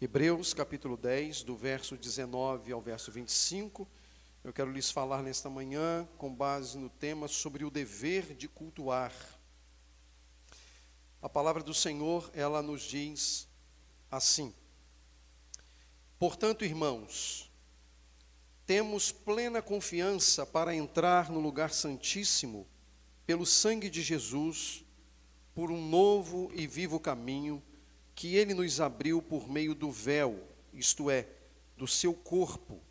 Hebreus capítulo 10, do verso 19 ao verso 25. Eu quero lhes falar nesta manhã, com base no tema sobre o dever de cultuar. A palavra do Senhor, ela nos diz assim: Portanto, irmãos, temos plena confiança para entrar no lugar santíssimo pelo sangue de Jesus, por um novo e vivo caminho que ele nos abriu por meio do véu, isto é, do seu corpo.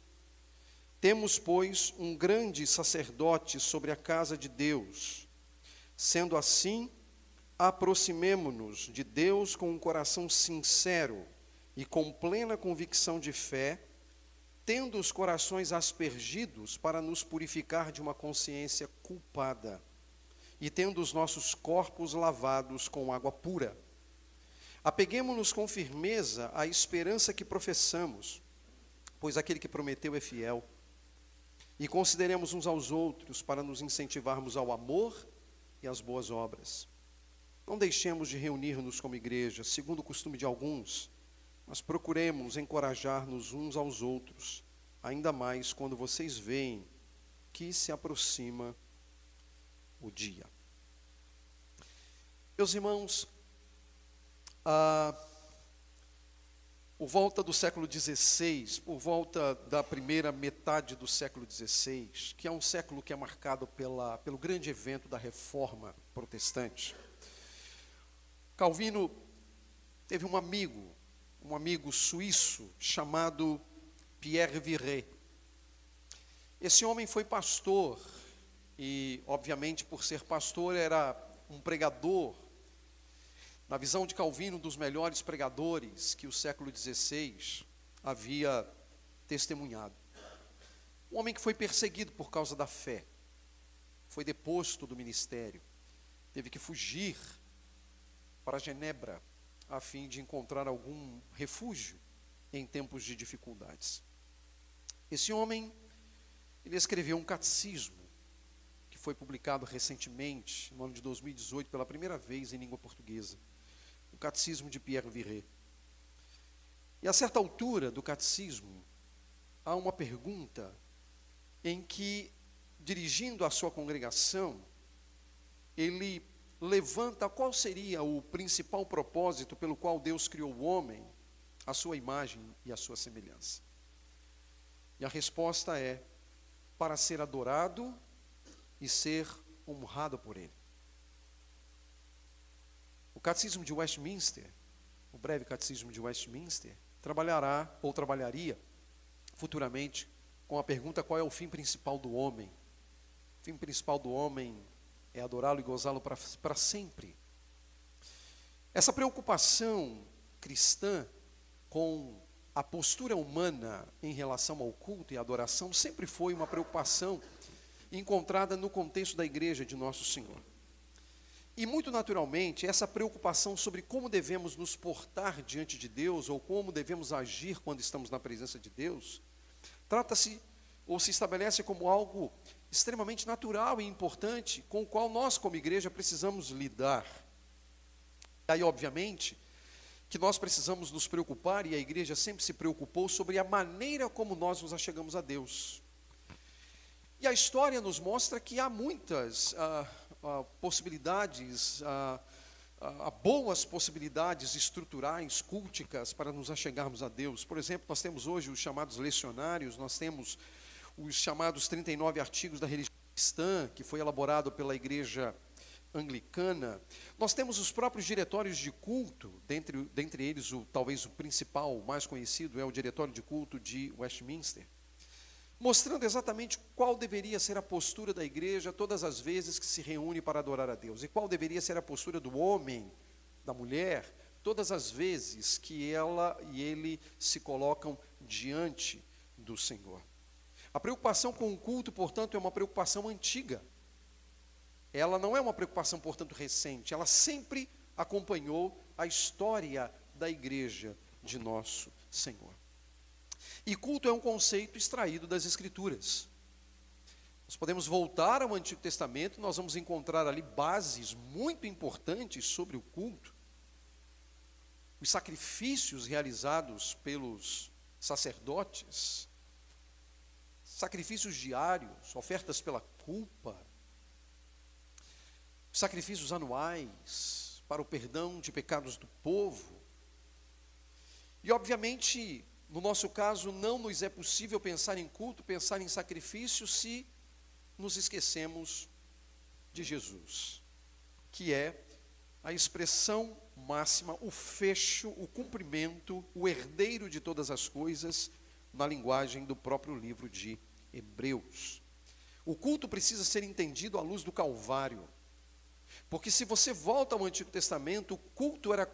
Temos, pois, um grande sacerdote sobre a casa de Deus. Sendo assim, aproximemo-nos de Deus com um coração sincero e com plena convicção de fé, tendo os corações aspergidos para nos purificar de uma consciência culpada e tendo os nossos corpos lavados com água pura. Apeguemos-nos com firmeza à esperança que professamos, pois aquele que prometeu é fiel. E consideremos uns aos outros para nos incentivarmos ao amor e às boas obras. Não deixemos de reunir-nos como igreja, segundo o costume de alguns, mas procuremos encorajar-nos uns aos outros, ainda mais quando vocês veem que se aproxima o dia. Meus irmãos, ah, por volta do século XVI, por volta da primeira metade do século XVI, que é um século que é marcado pela, pelo grande evento da reforma protestante, Calvino teve um amigo, um amigo suíço chamado Pierre Viret. Esse homem foi pastor e, obviamente, por ser pastor, era um pregador na visão de Calvino, um dos melhores pregadores que o século XVI havia testemunhado. Um homem que foi perseguido por causa da fé, foi deposto do ministério, teve que fugir para Genebra a fim de encontrar algum refúgio em tempos de dificuldades. Esse homem, ele escreveu um catecismo que foi publicado recentemente, no ano de 2018, pela primeira vez em língua portuguesa o Catecismo de Pierre Viret. E a certa altura do catecismo, há uma pergunta em que, dirigindo à sua congregação, ele levanta qual seria o principal propósito pelo qual Deus criou o homem, a sua imagem e a sua semelhança. E a resposta é: para ser adorado e ser honrado por Ele. O Catecismo de Westminster, o breve Catecismo de Westminster, trabalhará ou trabalharia futuramente com a pergunta: qual é o fim principal do homem? O fim principal do homem é adorá-lo e gozá-lo para sempre. Essa preocupação cristã com a postura humana em relação ao culto e adoração sempre foi uma preocupação encontrada no contexto da igreja de Nosso Senhor. E muito naturalmente, essa preocupação sobre como devemos nos portar diante de Deus, ou como devemos agir quando estamos na presença de Deus, trata-se ou se estabelece como algo extremamente natural e importante com o qual nós, como igreja, precisamos lidar. E aí, obviamente, que nós precisamos nos preocupar, e a igreja sempre se preocupou sobre a maneira como nós nos achegamos a Deus. E a história nos mostra que há muitas. Ah, possibilidades, a boas possibilidades estruturais, culticas, para nos achegarmos a Deus. Por exemplo, nós temos hoje os chamados lecionários, nós temos os chamados 39 artigos da religião cristã, que foi elaborado pela igreja anglicana. Nós temos os próprios diretórios de culto, dentre, dentre eles, o, talvez o principal, o mais conhecido, é o diretório de culto de Westminster mostrando exatamente qual deveria ser a postura da igreja todas as vezes que se reúne para adorar a Deus, e qual deveria ser a postura do homem, da mulher, todas as vezes que ela e ele se colocam diante do Senhor. A preocupação com o culto, portanto, é uma preocupação antiga. Ela não é uma preocupação, portanto, recente, ela sempre acompanhou a história da igreja de nosso Senhor. E culto é um conceito extraído das Escrituras. Nós podemos voltar ao Antigo Testamento, nós vamos encontrar ali bases muito importantes sobre o culto. os sacrifícios realizados pelos sacerdotes, sacrifícios diários, ofertas pela culpa, sacrifícios anuais para o perdão de pecados do povo. E, obviamente, no nosso caso, não nos é possível pensar em culto, pensar em sacrifício, se nos esquecemos de Jesus, que é a expressão máxima, o fecho, o cumprimento, o herdeiro de todas as coisas, na linguagem do próprio livro de Hebreus. O culto precisa ser entendido à luz do Calvário. Porque se você volta ao Antigo Testamento, o culto era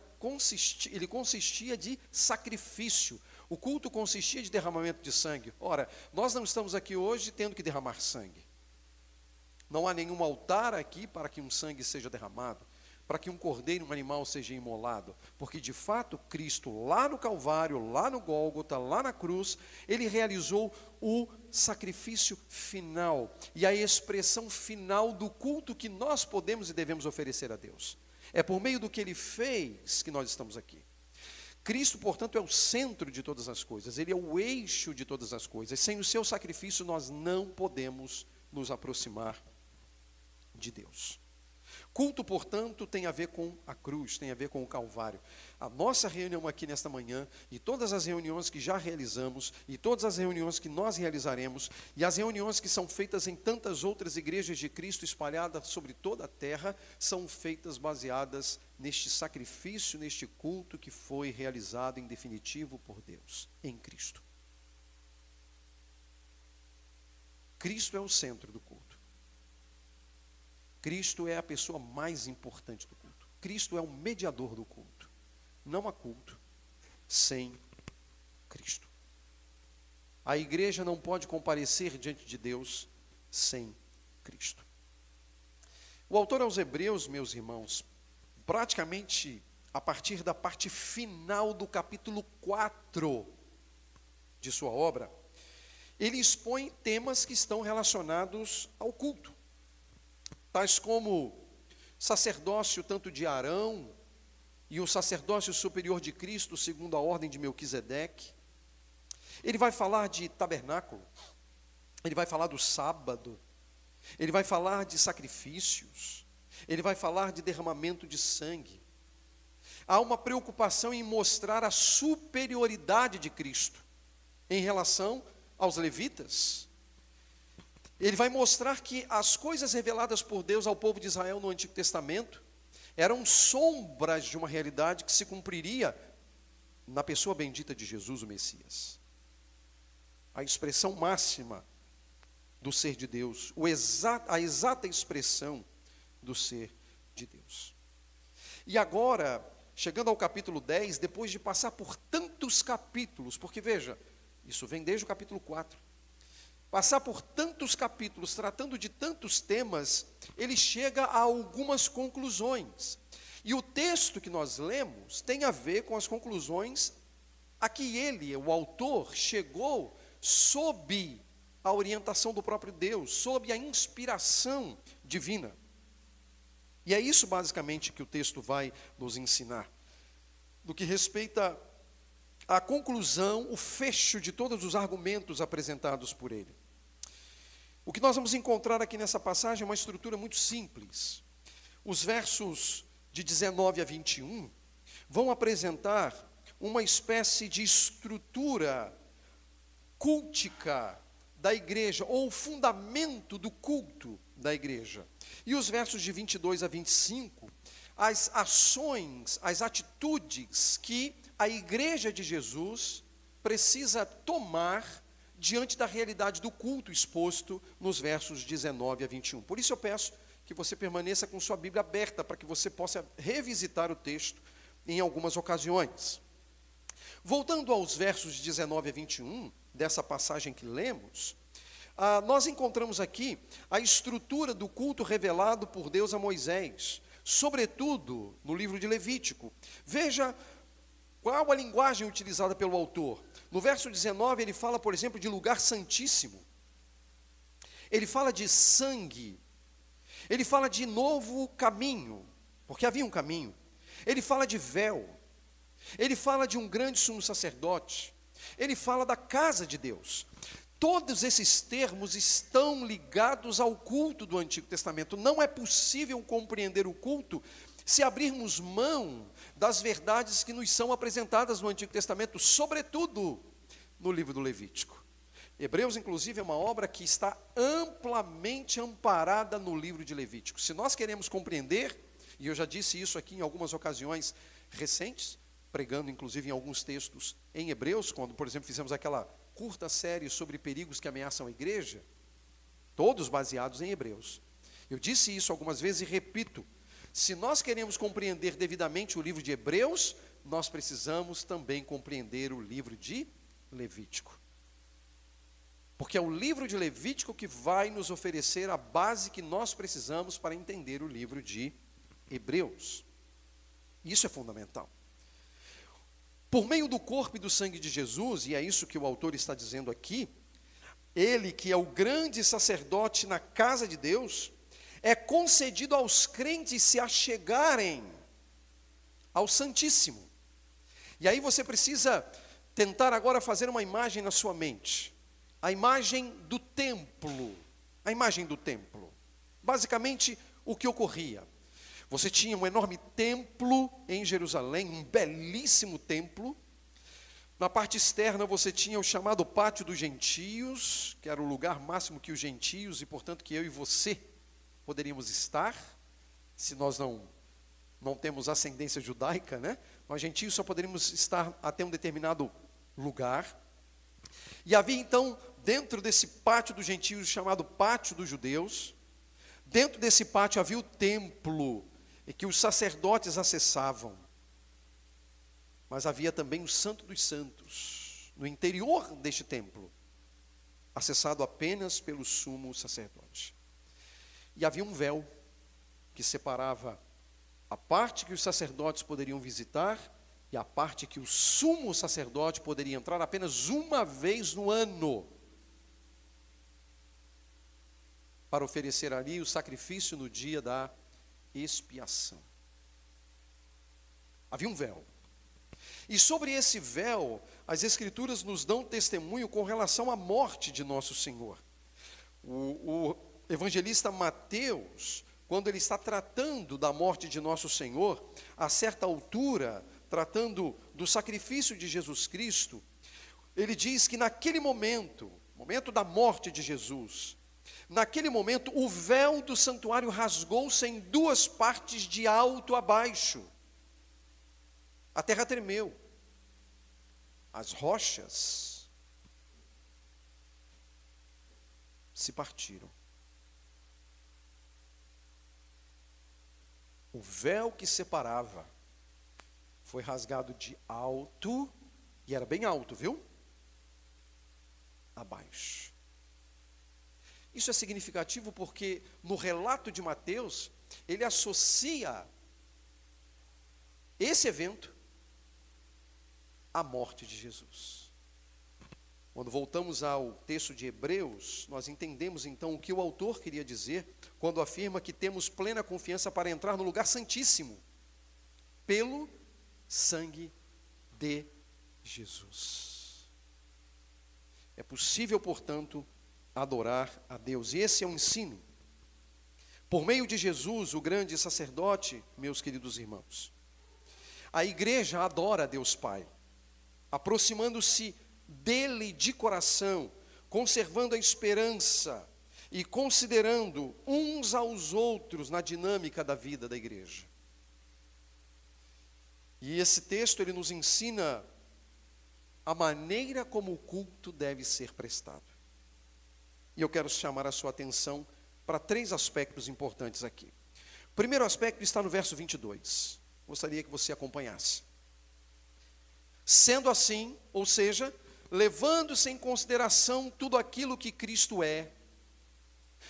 ele consistia de sacrifício. O culto consistia de derramamento de sangue. Ora, nós não estamos aqui hoje tendo que derramar sangue. Não há nenhum altar aqui para que um sangue seja derramado para que um cordeiro, um animal seja imolado, porque de fato Cristo, lá no Calvário, lá no Gólgota, lá na cruz, ele realizou o sacrifício final e a expressão final do culto que nós podemos e devemos oferecer a Deus. É por meio do que ele fez que nós estamos aqui. Cristo, portanto, é o centro de todas as coisas, ele é o eixo de todas as coisas. Sem o seu sacrifício, nós não podemos nos aproximar de Deus. Culto, portanto, tem a ver com a cruz, tem a ver com o Calvário. A nossa reunião aqui nesta manhã, e todas as reuniões que já realizamos, e todas as reuniões que nós realizaremos, e as reuniões que são feitas em tantas outras igrejas de Cristo espalhadas sobre toda a terra, são feitas baseadas neste sacrifício, neste culto que foi realizado em definitivo por Deus, em Cristo. Cristo é o centro do culto. Cristo é a pessoa mais importante do culto. Cristo é o mediador do culto. Não há culto sem Cristo. A igreja não pode comparecer diante de Deus sem Cristo. O autor aos Hebreus, meus irmãos, praticamente a partir da parte final do capítulo 4 de sua obra, ele expõe temas que estão relacionados ao culto tais como sacerdócio tanto de Arão e o sacerdócio superior de Cristo, segundo a ordem de Melquisedeque. Ele vai falar de tabernáculo, ele vai falar do sábado, ele vai falar de sacrifícios, ele vai falar de derramamento de sangue. Há uma preocupação em mostrar a superioridade de Cristo em relação aos levitas, ele vai mostrar que as coisas reveladas por Deus ao povo de Israel no Antigo Testamento eram sombras de uma realidade que se cumpriria na pessoa bendita de Jesus, o Messias. A expressão máxima do ser de Deus, a exata expressão do ser de Deus. E agora, chegando ao capítulo 10, depois de passar por tantos capítulos, porque veja, isso vem desde o capítulo 4 passar por tantos capítulos, tratando de tantos temas, ele chega a algumas conclusões. E o texto que nós lemos tem a ver com as conclusões a que ele, o autor, chegou sob a orientação do próprio Deus, sob a inspiração divina. E é isso basicamente que o texto vai nos ensinar. No que respeita à conclusão, o fecho de todos os argumentos apresentados por ele. O que nós vamos encontrar aqui nessa passagem é uma estrutura muito simples. Os versos de 19 a 21 vão apresentar uma espécie de estrutura cultica da igreja, ou o fundamento do culto da igreja. E os versos de 22 a 25, as ações, as atitudes que a igreja de Jesus precisa tomar diante da realidade do culto exposto nos versos 19 a 21. Por isso eu peço que você permaneça com sua Bíblia aberta para que você possa revisitar o texto em algumas ocasiões. Voltando aos versos 19 a 21 dessa passagem que lemos, ah, nós encontramos aqui a estrutura do culto revelado por Deus a Moisés, sobretudo no livro de Levítico. Veja qual a linguagem utilizada pelo autor. No verso 19, ele fala, por exemplo, de lugar santíssimo. Ele fala de sangue. Ele fala de novo caminho, porque havia um caminho. Ele fala de véu. ele fala de um grande sumo sacerdote, ele fala da casa de Deus. Todos esses termos estão ligados ao culto do Antigo Testamento. Não é possível compreender o culto se abrirmos mão das verdades que nos são apresentadas no Antigo Testamento, sobretudo no livro do Levítico. Hebreus, inclusive, é uma obra que está amplamente amparada no livro de Levítico. Se nós queremos compreender, e eu já disse isso aqui em algumas ocasiões recentes, pregando inclusive em alguns textos em Hebreus, quando, por exemplo, fizemos aquela curta série sobre perigos que ameaçam a igreja, todos baseados em Hebreus. Eu disse isso algumas vezes e repito: se nós queremos compreender devidamente o livro de Hebreus, nós precisamos também compreender o livro de Levítico. Porque é o livro de Levítico que vai nos oferecer a base que nós precisamos para entender o livro de Hebreus. Isso é fundamental. Por meio do corpo e do sangue de Jesus, e é isso que o autor está dizendo aqui, ele que é o grande sacerdote na casa de Deus, é concedido aos crentes se achegarem ao Santíssimo. E aí você precisa tentar agora fazer uma imagem na sua mente. A imagem do templo. A imagem do templo. Basicamente, o que ocorria? Você tinha um enorme templo em Jerusalém, um belíssimo templo. Na parte externa você tinha o chamado Pátio dos Gentios, que era o lugar máximo que os gentios e, portanto, que eu e você poderíamos estar, se nós não não temos ascendência judaica, né? Nós gentios só poderíamos estar até um determinado lugar. E havia então, dentro desse pátio dos gentios, chamado Pátio dos Judeus, dentro desse pátio havia o templo e que os sacerdotes acessavam. Mas havia também o Santo dos Santos, no interior deste templo, acessado apenas pelo sumo sacerdote. E havia um véu que separava a parte que os sacerdotes poderiam visitar e a parte que o sumo sacerdote poderia entrar apenas uma vez no ano. Para oferecer ali o sacrifício no dia da expiação. Havia um véu. E sobre esse véu, as Escrituras nos dão testemunho com relação à morte de nosso Senhor. O, o evangelista Mateus, quando ele está tratando da morte de nosso Senhor, a certa altura, tratando do sacrifício de Jesus Cristo, ele diz que naquele momento, momento da morte de Jesus, Naquele momento, o véu do santuário rasgou-se em duas partes, de alto a baixo. A terra tremeu. As rochas se partiram. O véu que separava foi rasgado de alto, e era bem alto, viu? Abaixo. Isso é significativo porque no relato de Mateus, ele associa esse evento à morte de Jesus. Quando voltamos ao texto de Hebreus, nós entendemos então o que o autor queria dizer quando afirma que temos plena confiança para entrar no lugar santíssimo pelo sangue de Jesus. É possível, portanto, adorar a Deus. E esse é um ensino. Por meio de Jesus, o grande sacerdote, meus queridos irmãos, a igreja adora a Deus Pai, aproximando-se dele de coração, conservando a esperança e considerando uns aos outros na dinâmica da vida da igreja. E esse texto ele nos ensina a maneira como o culto deve ser prestado. E eu quero chamar a sua atenção para três aspectos importantes aqui. O primeiro aspecto está no verso 22. Gostaria que você acompanhasse. Sendo assim, ou seja, levando-se em consideração tudo aquilo que Cristo é,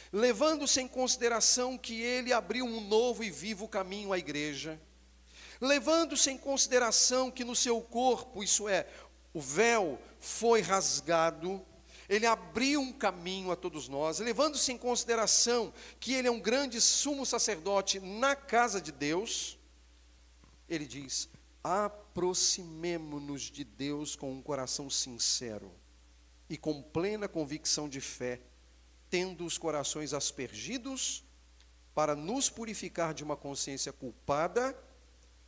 levando-se em consideração que ele abriu um novo e vivo caminho à igreja, levando-se em consideração que no seu corpo, isso é, o véu foi rasgado, ele abriu um caminho a todos nós, levando-se em consideração que ele é um grande sumo sacerdote na casa de Deus, ele diz: aproximemo-nos de Deus com um coração sincero e com plena convicção de fé, tendo os corações aspergidos para nos purificar de uma consciência culpada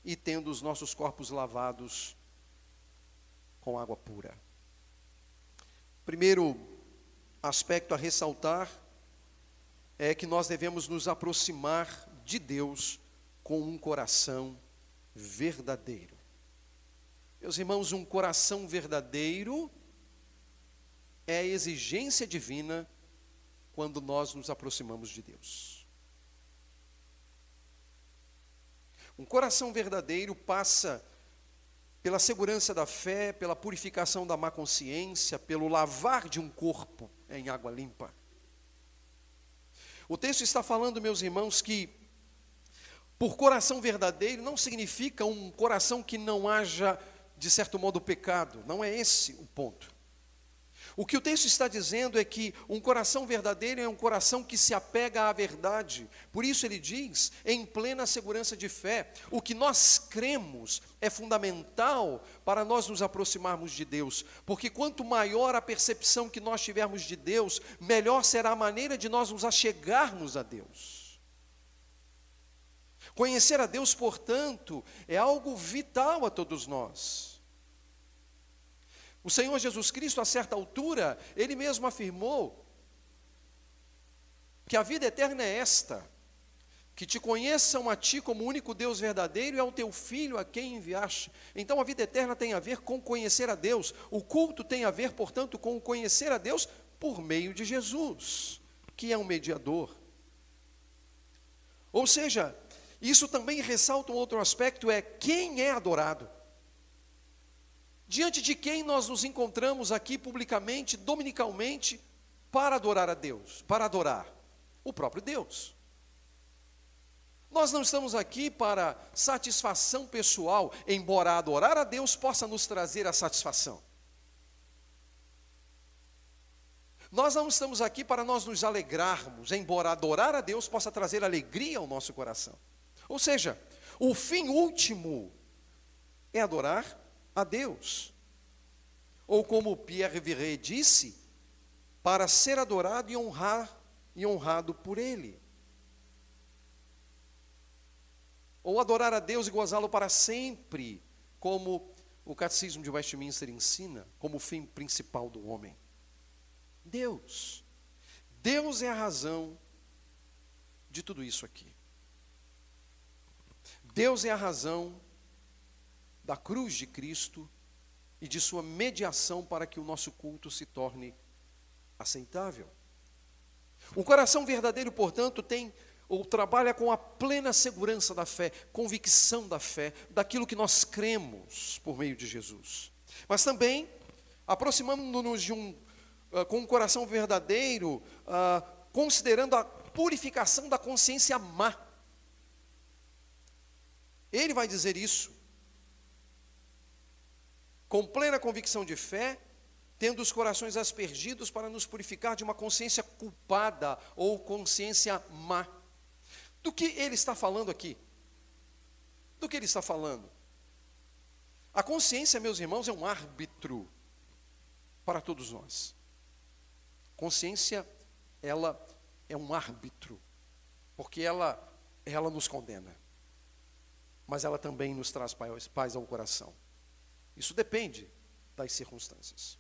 e tendo os nossos corpos lavados com água pura. Primeiro aspecto a ressaltar é que nós devemos nos aproximar de Deus com um coração verdadeiro. Meus irmãos, um coração verdadeiro é a exigência divina quando nós nos aproximamos de Deus. Um coração verdadeiro passa pela segurança da fé, pela purificação da má consciência, pelo lavar de um corpo em água limpa. O texto está falando, meus irmãos, que por coração verdadeiro não significa um coração que não haja, de certo modo, pecado. Não é esse o ponto. O que o texto está dizendo é que um coração verdadeiro é um coração que se apega à verdade. Por isso ele diz, em plena segurança de fé, o que nós cremos é fundamental para nós nos aproximarmos de Deus, porque quanto maior a percepção que nós tivermos de Deus, melhor será a maneira de nós nos achegarmos a Deus. Conhecer a Deus, portanto, é algo vital a todos nós. O Senhor Jesus Cristo, a certa altura, ele mesmo afirmou que a vida eterna é esta: que te conheçam a ti como único Deus verdadeiro e ao teu filho a quem enviaste. Então a vida eterna tem a ver com conhecer a Deus. O culto tem a ver, portanto, com conhecer a Deus por meio de Jesus, que é um mediador. Ou seja, isso também ressalta um outro aspecto: é quem é adorado. Diante de quem nós nos encontramos aqui publicamente, dominicalmente, para adorar a Deus, para adorar o próprio Deus. Nós não estamos aqui para satisfação pessoal, embora adorar a Deus possa nos trazer a satisfação. Nós não estamos aqui para nós nos alegrarmos, embora adorar a Deus possa trazer alegria ao nosso coração. Ou seja, o fim último é adorar a Deus. Ou como Pierre Viret disse, para ser adorado e honrar e honrado por ele. Ou adorar a Deus e gozá-lo para sempre, como o catecismo de Westminster ensina, como o fim principal do homem. Deus. Deus é a razão de tudo isso aqui. Deus é a razão da cruz de Cristo e de sua mediação para que o nosso culto se torne aceitável. O coração verdadeiro, portanto, tem ou trabalha com a plena segurança da fé, convicção da fé, daquilo que nós cremos por meio de Jesus. Mas também aproximando-nos de um uh, com um coração verdadeiro, uh, considerando a purificação da consciência má. Ele vai dizer isso com plena convicção de fé, tendo os corações aspergidos para nos purificar de uma consciência culpada ou consciência má. Do que ele está falando aqui? Do que ele está falando? A consciência, meus irmãos, é um árbitro para todos nós. Consciência, ela é um árbitro, porque ela, ela nos condena, mas ela também nos traz paz, ao coração. Isso depende das circunstâncias.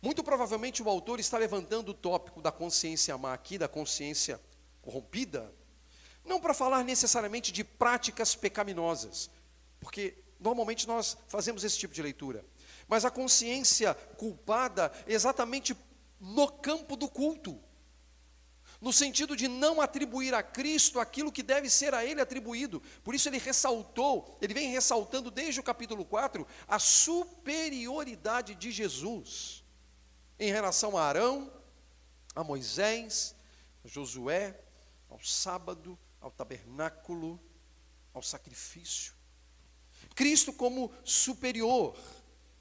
Muito provavelmente o autor está levantando o tópico da consciência má aqui, da consciência corrompida, não para falar necessariamente de práticas pecaminosas, porque normalmente nós fazemos esse tipo de leitura, mas a consciência culpada exatamente no campo do culto no sentido de não atribuir a Cristo aquilo que deve ser a Ele atribuído. Por isso ele ressaltou, ele vem ressaltando desde o capítulo 4 a superioridade de Jesus em relação a Arão, a Moisés, a Josué, ao sábado, ao tabernáculo, ao sacrifício. Cristo como superior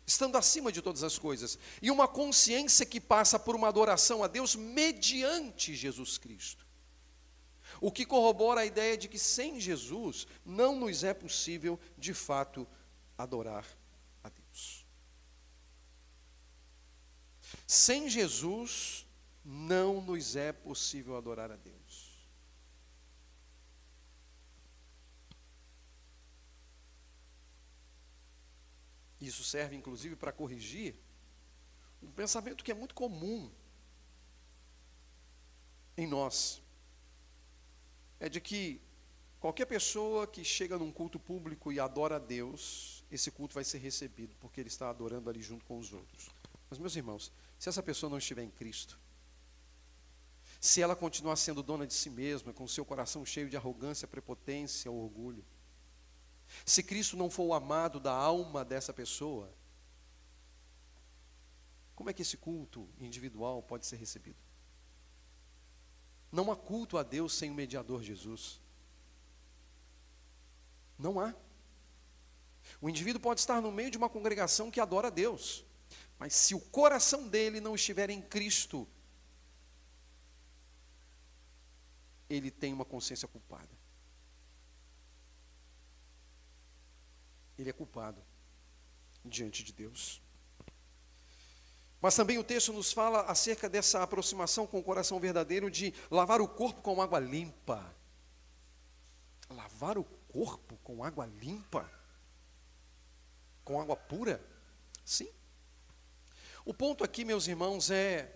estando acima de todas as coisas, e uma consciência que passa por uma adoração a Deus mediante Jesus Cristo. O que corrobora a ideia de que sem Jesus não nos é possível, de fato, adorar a Deus. Sem Jesus, não nos é possível adorar a Deus. Isso serve inclusive para corrigir um pensamento que é muito comum em nós. É de que qualquer pessoa que chega num culto público e adora a Deus, esse culto vai ser recebido, porque ele está adorando ali junto com os outros. Mas, meus irmãos, se essa pessoa não estiver em Cristo, se ela continuar sendo dona de si mesma, com seu coração cheio de arrogância, prepotência, orgulho, se Cristo não for o amado da alma dessa pessoa, como é que esse culto individual pode ser recebido? Não há culto a Deus sem o mediador Jesus. Não há. O indivíduo pode estar no meio de uma congregação que adora a Deus, mas se o coração dele não estiver em Cristo, ele tem uma consciência culpada. Ele é culpado diante de Deus. Mas também o texto nos fala acerca dessa aproximação com o coração verdadeiro de lavar o corpo com água limpa. Lavar o corpo com água limpa? Com água pura? Sim. O ponto aqui, meus irmãos, é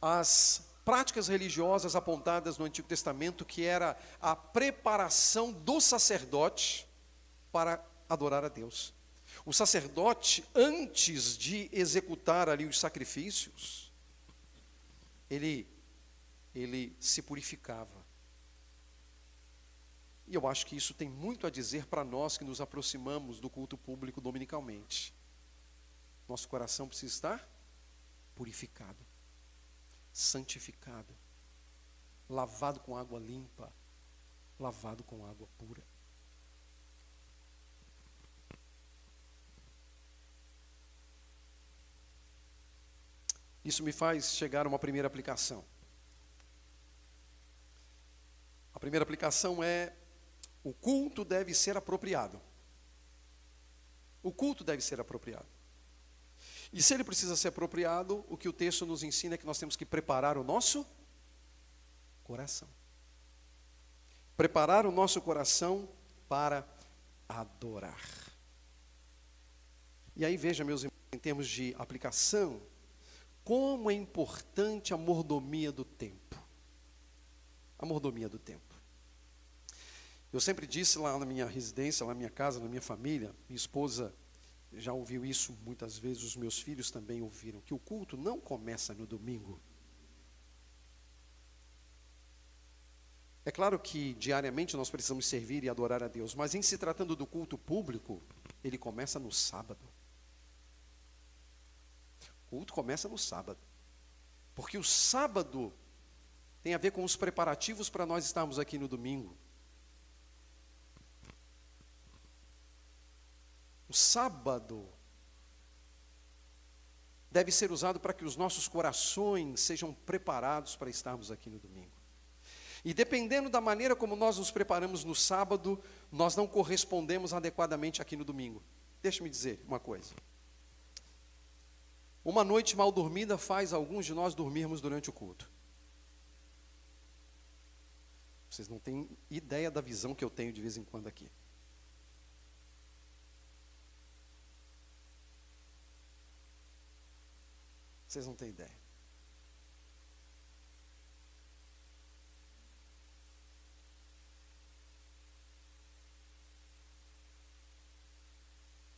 as práticas religiosas apontadas no Antigo Testamento, que era a preparação do sacerdote para adorar a Deus. O sacerdote, antes de executar ali os sacrifícios, ele, ele se purificava. E eu acho que isso tem muito a dizer para nós que nos aproximamos do culto público dominicalmente. Nosso coração precisa estar purificado, santificado, lavado com água limpa, lavado com água pura. Isso me faz chegar a uma primeira aplicação. A primeira aplicação é: o culto deve ser apropriado. O culto deve ser apropriado. E se ele precisa ser apropriado, o que o texto nos ensina é que nós temos que preparar o nosso coração. Preparar o nosso coração para adorar. E aí veja, meus irmãos, em termos de aplicação, como é importante a mordomia do tempo. A mordomia do tempo. Eu sempre disse lá na minha residência, lá na minha casa, na minha família, minha esposa já ouviu isso muitas vezes, os meus filhos também ouviram, que o culto não começa no domingo. É claro que diariamente nós precisamos servir e adorar a Deus, mas em se tratando do culto público, ele começa no sábado culto começa no sábado. Porque o sábado tem a ver com os preparativos para nós estarmos aqui no domingo. O sábado deve ser usado para que os nossos corações sejam preparados para estarmos aqui no domingo. E dependendo da maneira como nós nos preparamos no sábado, nós não correspondemos adequadamente aqui no domingo. Deixe-me dizer uma coisa. Uma noite mal dormida faz alguns de nós dormirmos durante o culto. Vocês não têm ideia da visão que eu tenho de vez em quando aqui. Vocês não têm ideia.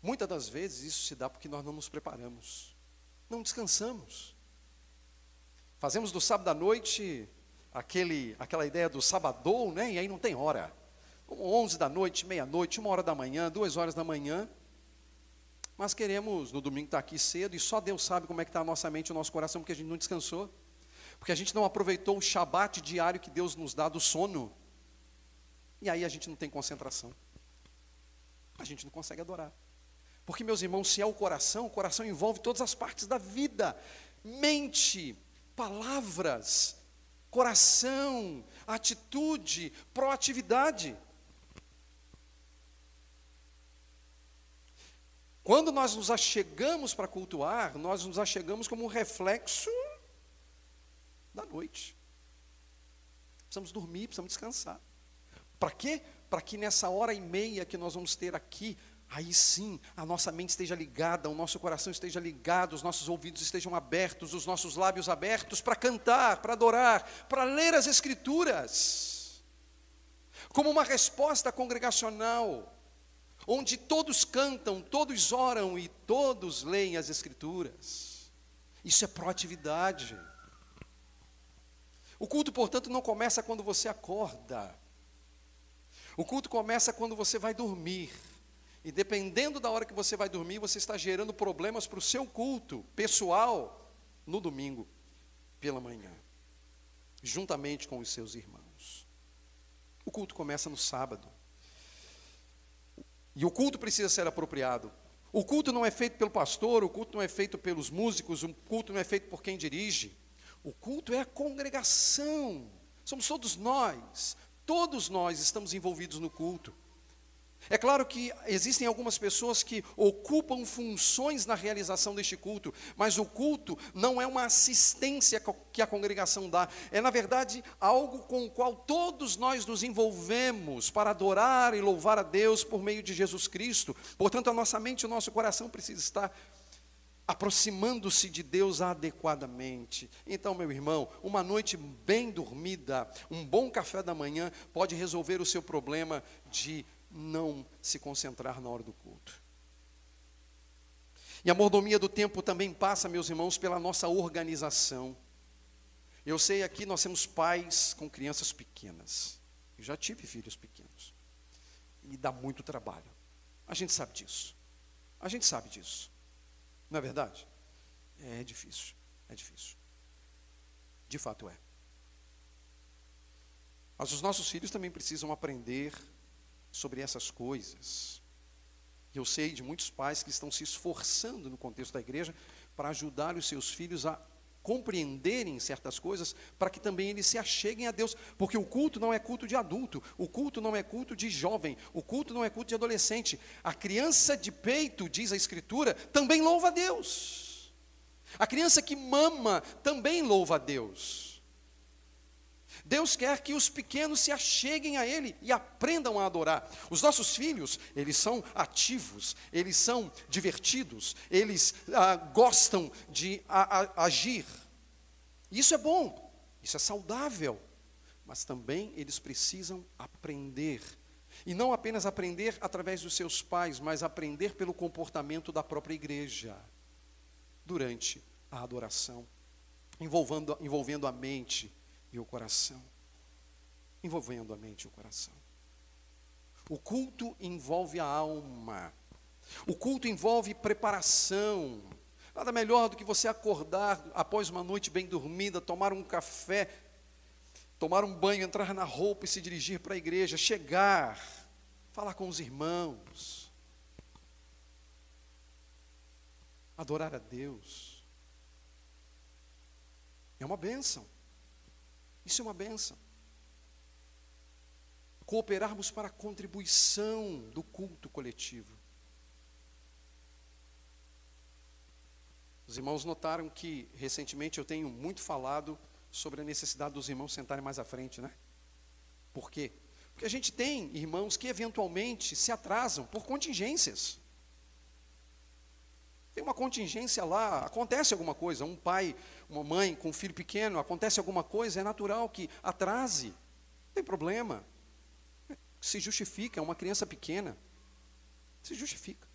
Muitas das vezes isso se dá porque nós não nos preparamos não descansamos. Fazemos do sábado à noite aquele, aquela ideia do sabadou, né? E aí não tem hora. 11 da noite, meia-noite, uma hora da manhã, duas horas da manhã. Mas queremos no domingo estar aqui cedo e só Deus sabe como é que está a nossa mente e o nosso coração, porque a gente não descansou. Porque a gente não aproveitou o shabat diário que Deus nos dá do sono. E aí a gente não tem concentração. A gente não consegue adorar. Porque, meus irmãos, se é o coração, o coração envolve todas as partes da vida: mente, palavras, coração, atitude, proatividade. Quando nós nos achegamos para cultuar, nós nos achegamos como um reflexo da noite. Precisamos dormir, precisamos descansar. Para quê? Para que nessa hora e meia que nós vamos ter aqui, aí sim a nossa mente esteja ligada, o nosso coração esteja ligado, os nossos ouvidos estejam abertos, os nossos lábios abertos para cantar, para adorar, para ler as Escrituras, como uma resposta congregacional, onde todos cantam, todos oram e todos leem as Escrituras. Isso é proatividade. O culto, portanto, não começa quando você acorda. O culto começa quando você vai dormir. E dependendo da hora que você vai dormir, você está gerando problemas para o seu culto pessoal no domingo, pela manhã, juntamente com os seus irmãos. O culto começa no sábado. E o culto precisa ser apropriado. O culto não é feito pelo pastor, o culto não é feito pelos músicos, o culto não é feito por quem dirige. O culto é a congregação. Somos todos nós. Todos nós estamos envolvidos no culto. É claro que existem algumas pessoas que ocupam funções na realização deste culto, mas o culto não é uma assistência que a congregação dá, é na verdade algo com o qual todos nós nos envolvemos para adorar e louvar a Deus por meio de Jesus Cristo. Portanto, a nossa mente e o nosso coração precisam estar aproximando-se de Deus adequadamente. Então, meu irmão, uma noite bem dormida, um bom café da manhã pode resolver o seu problema de não se concentrar na hora do culto. E a mordomia do tempo também passa, meus irmãos, pela nossa organização. Eu sei aqui nós temos pais com crianças pequenas. Eu já tive filhos pequenos. E dá muito trabalho. A gente sabe disso. A gente sabe disso. Não é verdade? É difícil. É difícil. De fato é. Mas os nossos filhos também precisam aprender sobre essas coisas. Eu sei de muitos pais que estão se esforçando no contexto da igreja para ajudar os seus filhos a compreenderem certas coisas, para que também eles se acheguem a Deus, porque o culto não é culto de adulto, o culto não é culto de jovem, o culto não é culto de adolescente. A criança de peito, diz a Escritura, também louva a Deus. A criança que mama também louva a Deus. Deus quer que os pequenos se acheguem a Ele e aprendam a adorar. Os nossos filhos, eles são ativos, eles são divertidos, eles ah, gostam de a, a, agir. Isso é bom, isso é saudável, mas também eles precisam aprender. E não apenas aprender através dos seus pais, mas aprender pelo comportamento da própria igreja durante a adoração, envolvendo, envolvendo a mente e o coração. Envolvendo a mente e o coração. O culto envolve a alma. O culto envolve preparação. Nada melhor do que você acordar após uma noite bem dormida, tomar um café, tomar um banho, entrar na roupa e se dirigir para a igreja, chegar, falar com os irmãos, adorar a Deus. É uma bênção. Isso é uma benção. Cooperarmos para a contribuição do culto coletivo. Os irmãos notaram que recentemente eu tenho muito falado sobre a necessidade dos irmãos sentarem mais à frente, né? Por quê? Porque a gente tem irmãos que eventualmente se atrasam por contingências. Tem uma contingência lá, acontece alguma coisa, um pai, uma mãe com um filho pequeno, acontece alguma coisa, é natural que atrase. Não tem problema. Se justifica, é uma criança pequena. Se justifica.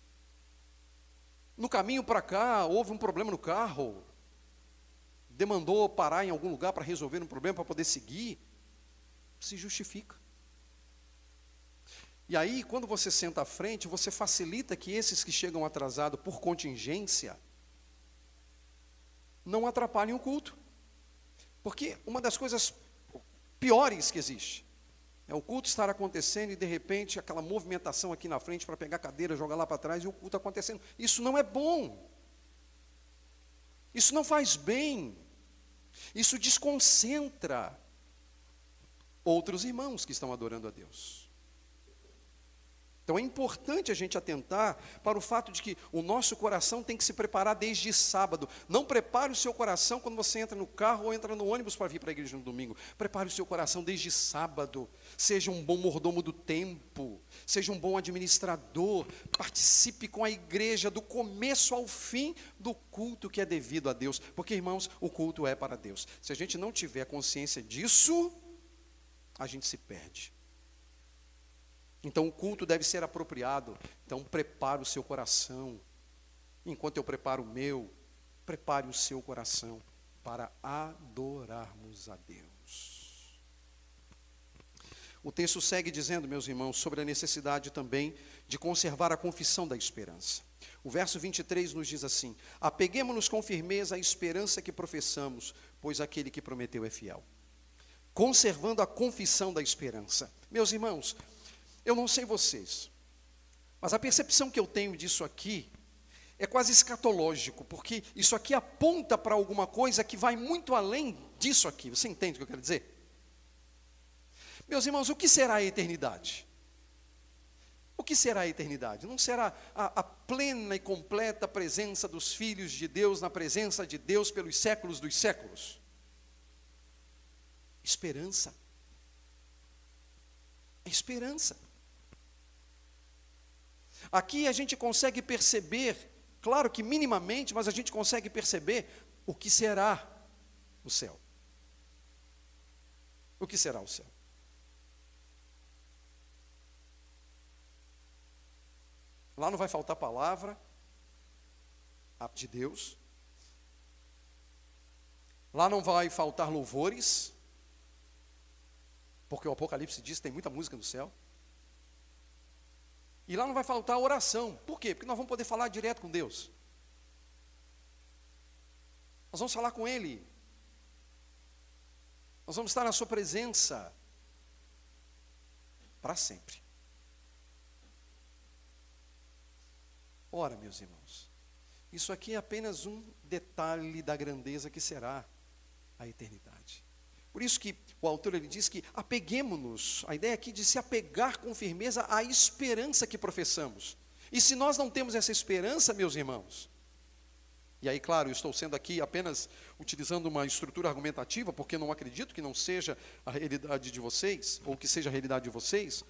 No caminho para cá, houve um problema no carro, demandou parar em algum lugar para resolver um problema, para poder seguir. Se justifica. E aí, quando você senta à frente, você facilita que esses que chegam atrasados por contingência não atrapalhem o culto. Porque uma das coisas piores que existe é o culto estar acontecendo e de repente aquela movimentação aqui na frente para pegar a cadeira, jogar lá para trás e o culto acontecendo. Isso não é bom. Isso não faz bem. Isso desconcentra outros irmãos que estão adorando a Deus. Então é importante a gente atentar para o fato de que o nosso coração tem que se preparar desde sábado. Não prepare o seu coração quando você entra no carro ou entra no ônibus para vir para a igreja no domingo. Prepare o seu coração desde sábado. Seja um bom mordomo do tempo, seja um bom administrador, participe com a igreja do começo ao fim do culto que é devido a Deus, porque irmãos, o culto é para Deus. Se a gente não tiver consciência disso, a gente se perde. Então o culto deve ser apropriado. Então prepare o seu coração. Enquanto eu preparo o meu, prepare o seu coração para adorarmos a Deus. O texto segue dizendo, meus irmãos, sobre a necessidade também de conservar a confissão da esperança. O verso 23 nos diz assim: Apeguemos-nos com firmeza à esperança que professamos, pois aquele que prometeu é fiel. Conservando a confissão da esperança. Meus irmãos, eu não sei vocês, mas a percepção que eu tenho disso aqui é quase escatológico, porque isso aqui aponta para alguma coisa que vai muito além disso aqui. Você entende o que eu quero dizer? Meus irmãos, o que será a eternidade? O que será a eternidade? Não será a, a, plena e completa presença dos filhos de Deus na presença de Deus pelos séculos dos séculos? Esperança. É esperança. Aqui a gente consegue perceber, claro que minimamente, mas a gente consegue perceber o que será o céu. O que será o céu? Lá não vai faltar palavra de Deus. Lá não vai faltar louvores, porque o Apocalipse diz que tem muita música no céu. E lá não vai faltar oração. Por quê? Porque nós vamos poder falar direto com Deus. Nós vamos falar com Ele. Nós vamos estar na Sua presença para sempre. Ora, meus irmãos, isso aqui é apenas um detalhe da grandeza que será a eternidade. Por isso que o autor ele diz que apeguemos-nos, a ideia aqui de se apegar com firmeza à esperança que professamos. E se nós não temos essa esperança, meus irmãos, e aí, claro, eu estou sendo aqui apenas utilizando uma estrutura argumentativa, porque não acredito que não seja a realidade de vocês, ou que seja a realidade de vocês.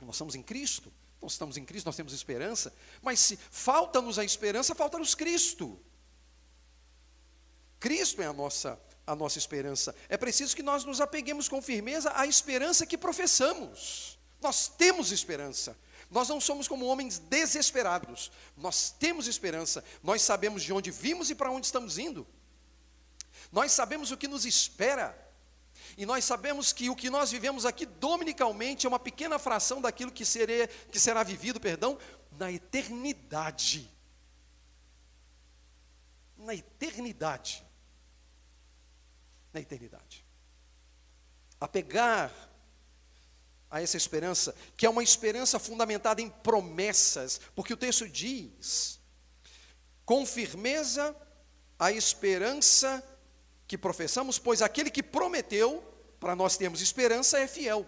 Nós estamos em Cristo, nós estamos em Cristo, nós temos esperança, mas se falta-nos a esperança, falta-nos Cristo. Cristo é a nossa a nossa esperança. É preciso que nós nos apeguemos com firmeza à esperança que professamos. Nós temos esperança. Nós não somos como homens desesperados. Nós temos esperança. Nós sabemos de onde vimos e para onde estamos indo. Nós sabemos o que nos espera. E nós sabemos que o que nós vivemos aqui dominicalmente é uma pequena fração daquilo que, serê, que será vivido, perdão, na eternidade. Na eternidade na eternidade. Apegar a essa esperança, que é uma esperança fundamentada em promessas, porque o texto diz: com firmeza a esperança que professamos, pois aquele que prometeu, para nós termos esperança, é fiel.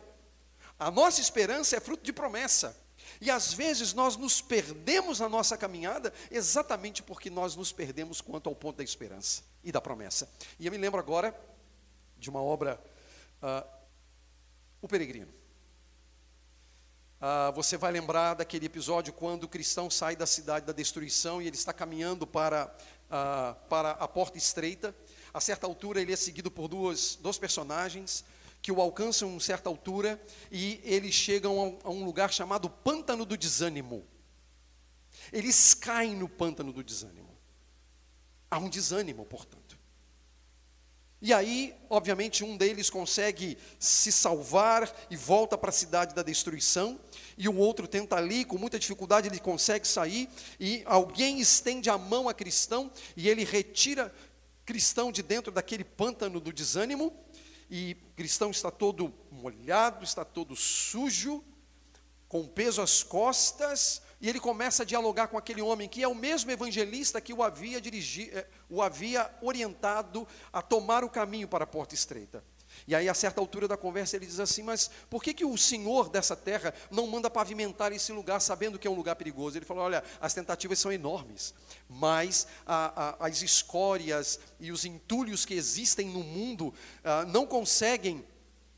A nossa esperança é fruto de promessa. E às vezes nós nos perdemos na nossa caminhada exatamente porque nós nos perdemos quanto ao ponto da esperança e da promessa. E eu me lembro agora de uma obra, uh, O Peregrino. Uh, você vai lembrar daquele episódio quando o cristão sai da cidade da destruição e ele está caminhando para, uh, para a porta estreita. A certa altura ele é seguido por duas, dois personagens que o alcançam a certa altura e eles chegam a um lugar chamado Pântano do Desânimo. Eles caem no pântano do desânimo. Há um desânimo, portanto. E aí, obviamente, um deles consegue se salvar e volta para a cidade da destruição, e o outro tenta ali, com muita dificuldade, ele consegue sair, e alguém estende a mão a cristão, e ele retira cristão de dentro daquele pântano do desânimo, e cristão está todo molhado, está todo sujo, com peso às costas, e ele começa a dialogar com aquele homem que é o mesmo evangelista que o havia dirigido, eh, o havia orientado a tomar o caminho para a porta estreita. E aí, a certa altura da conversa, ele diz assim: Mas por que, que o senhor dessa terra não manda pavimentar esse lugar, sabendo que é um lugar perigoso? Ele falou: Olha, as tentativas são enormes, mas a, a, as escórias e os entulhos que existem no mundo a, ah, não conseguem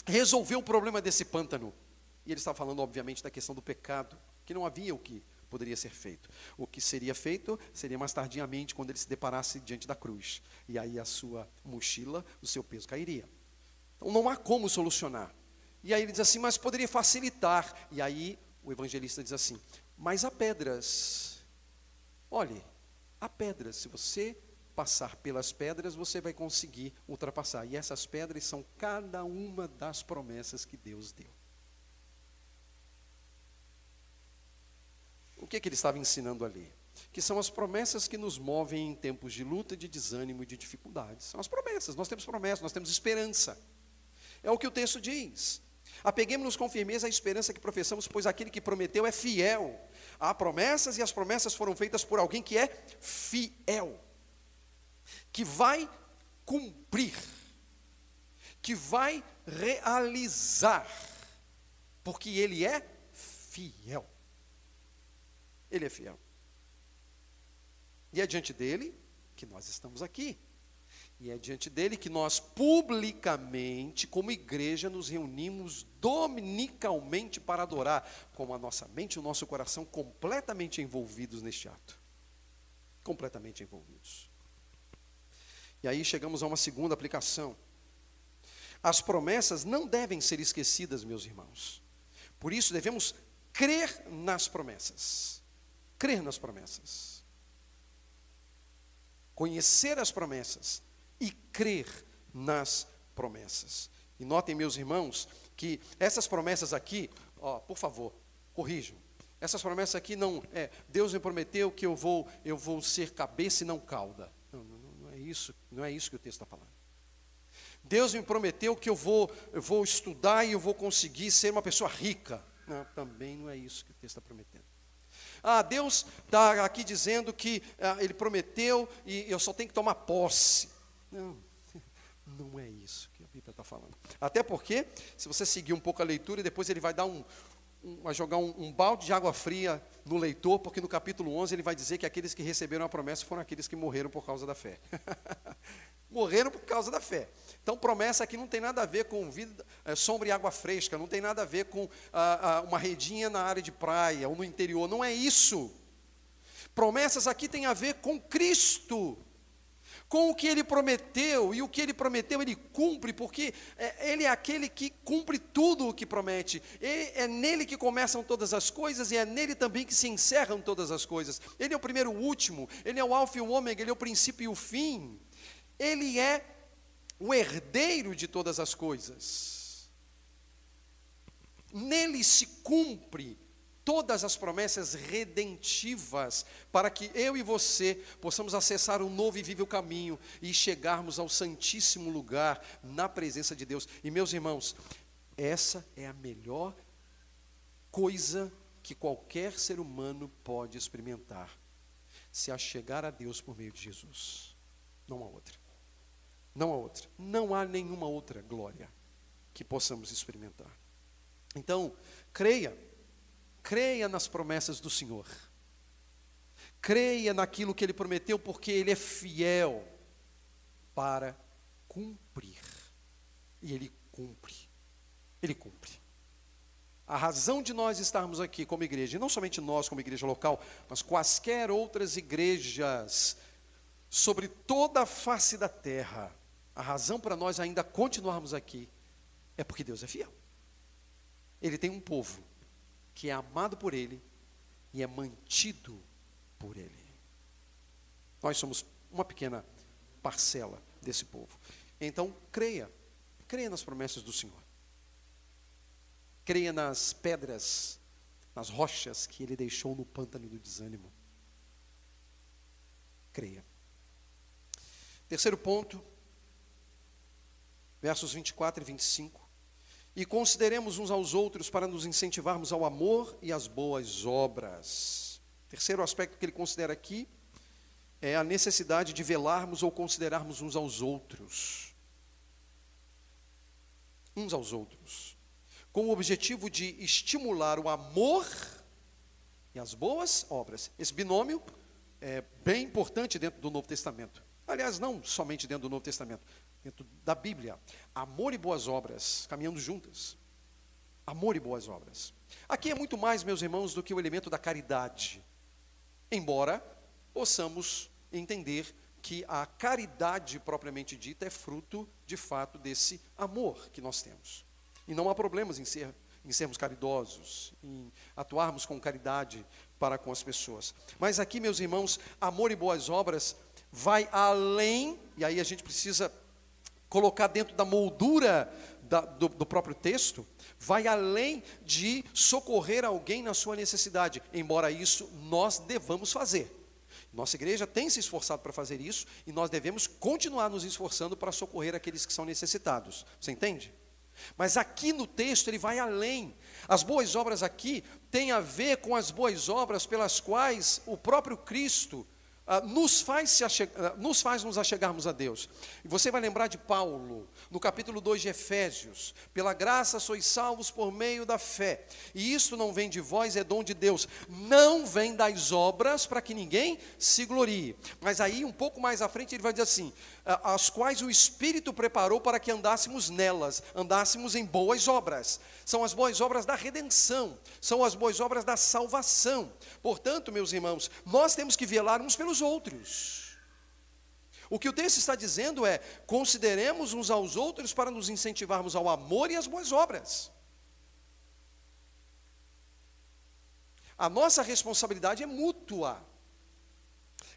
resolver o problema desse pântano. E ele está falando, obviamente, da questão do pecado, que não havia o que poderia ser feito. O que seria feito seria mais tardiamente, quando ele se deparasse diante da cruz. E aí a sua mochila, o seu peso cairia. Então não há como solucionar. E aí ele diz assim, mas poderia facilitar. E aí o evangelista diz assim: mas há pedras. Olhe, há pedras. Se você passar pelas pedras, você vai conseguir ultrapassar. E essas pedras são cada uma das promessas que Deus deu. O que, que ele estava ensinando ali? Que são as promessas que nos movem em tempos de luta, de desânimo e de dificuldades. São as promessas. Nós temos promessas, nós temos esperança. É o que o texto diz. Apeguemos-nos com firmeza à esperança que professamos, pois aquele que prometeu é fiel. Há promessas e as promessas foram feitas por alguém que é fiel, que vai cumprir, que vai realizar, porque ele é fiel. Ele é fiel. E é diante dele que nós estamos aqui. E é diante dele que nós publicamente, como igreja, nos reunimos dominicalmente para adorar, com a nossa mente e o nosso coração completamente envolvidos neste ato. Completamente envolvidos. E aí chegamos a uma segunda aplicação. As promessas não devem ser esquecidas, meus irmãos. Por isso devemos crer nas promessas. Crer nas promessas. Conhecer as promessas e crer nas promessas. E notem, meus irmãos, que essas promessas aqui, ó, por favor, corrijam. Essas promessas aqui não é Deus me prometeu que eu vou eu vou ser cabeça e não cauda. Não, não, não é isso, não é isso que o texto está falando. Deus me prometeu que eu vou eu vou estudar e eu vou conseguir ser uma pessoa rica. Não, também não é isso que o texto está prometendo. Ah, Deus está aqui dizendo que ah, Ele prometeu e eu só tenho que tomar posse. Não, não é isso que a Bíblia está falando. Até porque, se você seguir um pouco a leitura, depois ele vai dar um, vai jogar um, um, balde de água fria no leitor, porque no capítulo 11 ele vai dizer que aqueles que receberam a promessa foram aqueles que morreram por causa da fé. morreram por causa da fé. Então, promessa aqui não tem nada a ver com vida, é, sombra e água fresca, não tem nada a ver com ah, ah, uma redinha na área de praia ou no interior, não é isso. Promessas aqui tem a ver com Cristo com o que ele prometeu, e o que ele prometeu ele cumpre, porque é, ele é aquele que cumpre tudo o que promete. Ele, é nele que começam todas as coisas e é nele também que se encerram todas as coisas. Ele é o primeiro e o último, ele é o alfa e o ômega, ele é o princípio e o fim. Ele é o herdeiro de todas as coisas. Nele se cumpre todas as promessas redentivas, para que eu e você possamos acessar um novo e vivo caminho e chegarmos ao santíssimo lugar na presença de Deus. E meus irmãos, essa é a melhor coisa que qualquer ser humano pode experimentar, se a chegar a Deus por meio de Jesus. Não há outra. Não há outra. Não há nenhuma outra glória que possamos experimentar. Então, creia Creia nas promessas do Senhor. Creia naquilo que Ele prometeu, porque Ele é fiel para cumprir. E Ele cumpre. Ele cumpre. A razão de nós estarmos aqui como igreja, e não somente nós como igreja local, mas quaisquer outras igrejas sobre toda a face da terra, a razão para nós ainda continuarmos aqui é porque Deus é fiel. Ele tem um povo que é amado por Ele e é mantido por Ele. Nós somos uma pequena parcela desse povo. Então, creia, creia nas promessas do Senhor. Creia nas pedras, nas rochas que Ele deixou no pântano do desânimo. Creia. Terceiro ponto, versos 24 e 25 e consideremos uns aos outros para nos incentivarmos ao amor e às boas obras. Terceiro aspecto que ele considera aqui é a necessidade de velarmos ou considerarmos uns aos outros. uns aos outros, com o objetivo de estimular o amor e as boas obras. Esse binômio é bem importante dentro do Novo Testamento. Aliás, não somente dentro do Novo Testamento, dentro da Bíblia. Amor e boas obras, caminhando juntas. Amor e boas obras. Aqui é muito mais, meus irmãos, do que o elemento da caridade. Embora possamos entender que a caridade propriamente dita é fruto, de fato, desse amor que nós temos. E não há problemas em, ser, em sermos caridosos, em atuarmos com caridade para com as pessoas. Mas aqui, meus irmãos, amor e boas obras vai além, e aí a gente precisa colocar dentro da moldura da, do, do próprio texto, vai além de socorrer alguém na sua necessidade, embora isso nós devamos fazer. Nossa igreja tem se esforçado para fazer isso e nós devemos continuar nos esforçando para socorrer aqueles que são necessitados. Você entende? Mas aqui no texto ele vai além. As boas obras aqui têm a ver com as boas obras pelas quais o próprio Cristo nos, faz ah, nos faz nos achegarmos a Deus. Você vai lembrar de Paulo, no capítulo 2 de Efésios: pela graça sois salvos por meio da fé, e isso não vem de vós, é dom de Deus, não vem das obras para que ninguém se glorie. Mas aí, um pouco mais à frente, ele vai dizer assim: as quais o Espírito preparou para que andássemos nelas, andássemos em boas obras. São as boas obras da redenção, são as boas obras da salvação. Portanto, meus irmãos, nós temos que velar uns pelos outros. O que o texto está dizendo é: consideremos uns aos outros para nos incentivarmos ao amor e às boas obras. A nossa responsabilidade é mútua.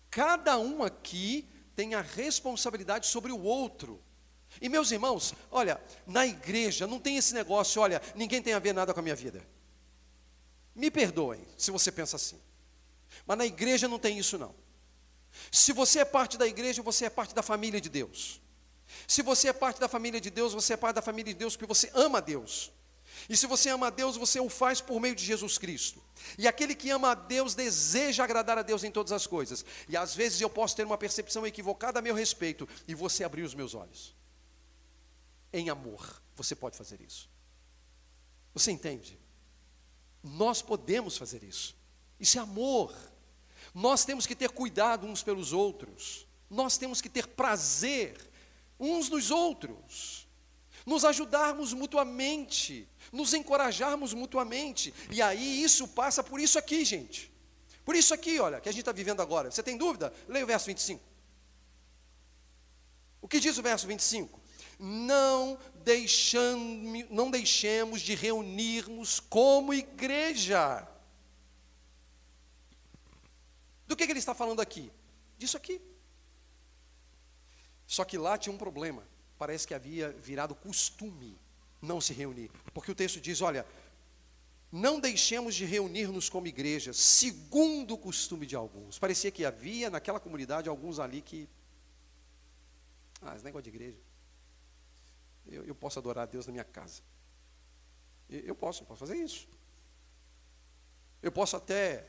Cada um aqui tem a responsabilidade sobre o outro. E meus irmãos, olha, na igreja não tem esse negócio, olha, ninguém tem a ver nada com a minha vida. Me perdoem se você pensa assim. Mas na igreja não tem isso não. Se você é parte da igreja, você é parte da família de Deus. Se você é parte da família de Deus, você é parte da família de Deus porque você ama a Deus. E se você ama a Deus, você o faz por meio de Jesus Cristo. E aquele que ama a Deus deseja agradar a Deus em todas as coisas. E às vezes eu posso ter uma percepção equivocada a meu respeito e você abrir os meus olhos. Em amor, você pode fazer isso. Você entende? Nós podemos fazer isso. Isso é amor. Nós temos que ter cuidado uns pelos outros. Nós temos que ter prazer uns nos outros. Nos ajudarmos mutuamente nos encorajarmos mutuamente. E aí isso passa por isso aqui, gente. Por isso aqui, olha, que a gente está vivendo agora. Você tem dúvida? Leia o verso 25. O que diz o verso 25? Não, deixamos, não deixemos de reunirmos como igreja. Do que, que ele está falando aqui? Disso aqui. Só que lá tinha um problema. Parece que havia virado costume não se reunir. Porque o texto diz: olha, não deixemos de reunir-nos como igreja, segundo o costume de alguns. Parecia que havia naquela comunidade alguns ali que. Ah, esse negócio de igreja. Eu, eu posso adorar a Deus na minha casa. Eu, eu posso, eu posso fazer isso. Eu posso até,